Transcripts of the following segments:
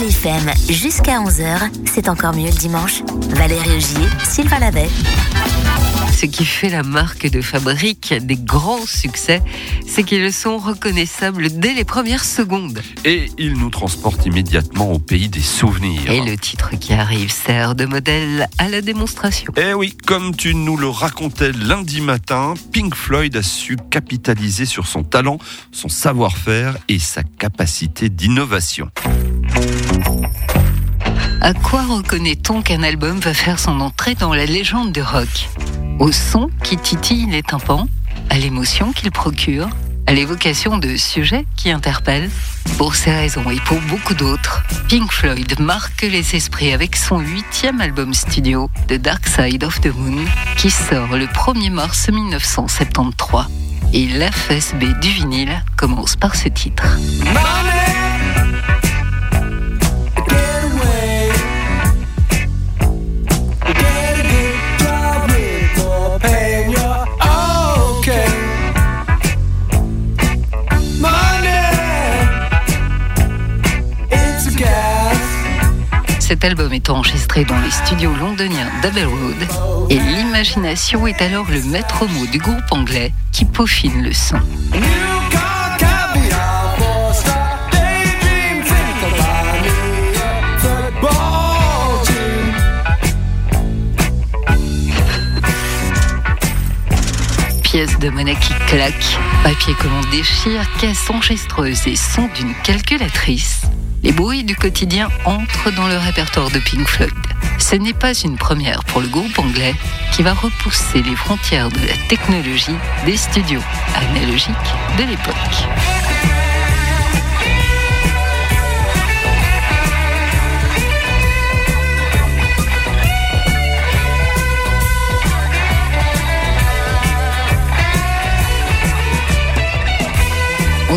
Belle FM jusqu'à 11h, c'est encore mieux le dimanche. Valérie Augier, Sylvain Lavet. Ce qui fait la marque de fabrique des grands succès, c'est qu'ils sont reconnaissables dès les premières secondes. Et ils nous transportent immédiatement au pays des souvenirs. Et le titre qui arrive sert de modèle à la démonstration. Eh oui, comme tu nous le racontais lundi matin, Pink Floyd a su capitaliser sur son talent, son savoir-faire et sa capacité d'innovation. À quoi reconnaît-on qu'un album va faire son entrée dans la légende du rock? Au son qui titille les tympans, à l'émotion qu'il procure, à l'évocation de sujets qui interpellent. Pour ces raisons et pour beaucoup d'autres, Pink Floyd marque les esprits avec son huitième album studio, The Dark Side of the Moon, qui sort le 1er mars 1973. Et l'FSB du vinyle commence par ce titre. Cet album est enregistré dans les studios londoniens d'Abbey Road et l'imagination est alors le maître mot du groupe anglais qui peaufine le son. Pièce de monnaie qui claque, papier que l'on déchire, caisse enregistreuse et son d'une calculatrice les bruits du quotidien entrent dans le répertoire de Pink Floyd. Ce n'est pas une première pour le groupe anglais qui va repousser les frontières de la technologie des studios analogiques de l'époque.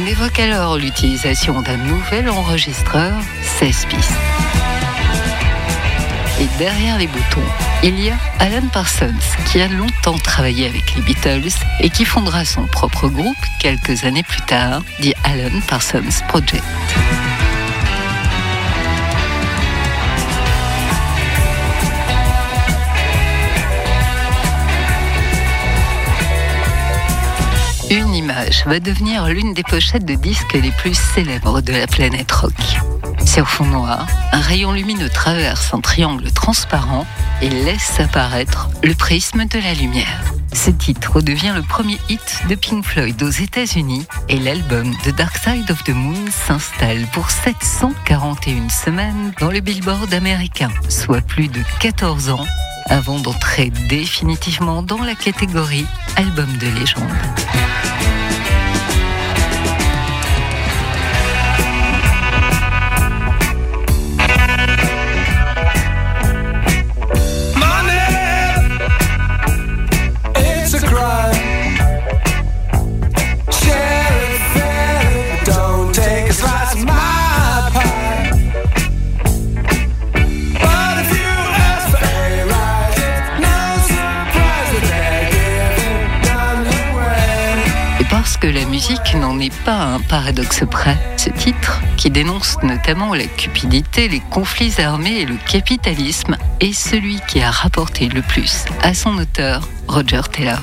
On évoque alors l'utilisation d'un nouvel enregistreur 16 pistes. Et derrière les boutons, il y a Alan Parsons qui a longtemps travaillé avec les Beatles et qui fondera son propre groupe quelques années plus tard, dit Alan Parsons Project. Une image va devenir l'une des pochettes de disques les plus célèbres de la planète rock. Sur fond noir, un rayon lumineux traverse un triangle transparent et laisse apparaître le prisme de la lumière. Ce titre devient le premier hit de Pink Floyd aux États-Unis et l'album The Dark Side of the Moon s'installe pour 741 semaines dans le Billboard américain, soit plus de 14 ans avant d'entrer définitivement dans la catégorie album de légende. Que la musique n'en est pas un paradoxe près. Ce titre, qui dénonce notamment la cupidité, les conflits armés et le capitalisme, est celui qui a rapporté le plus à son auteur, Roger Taylor.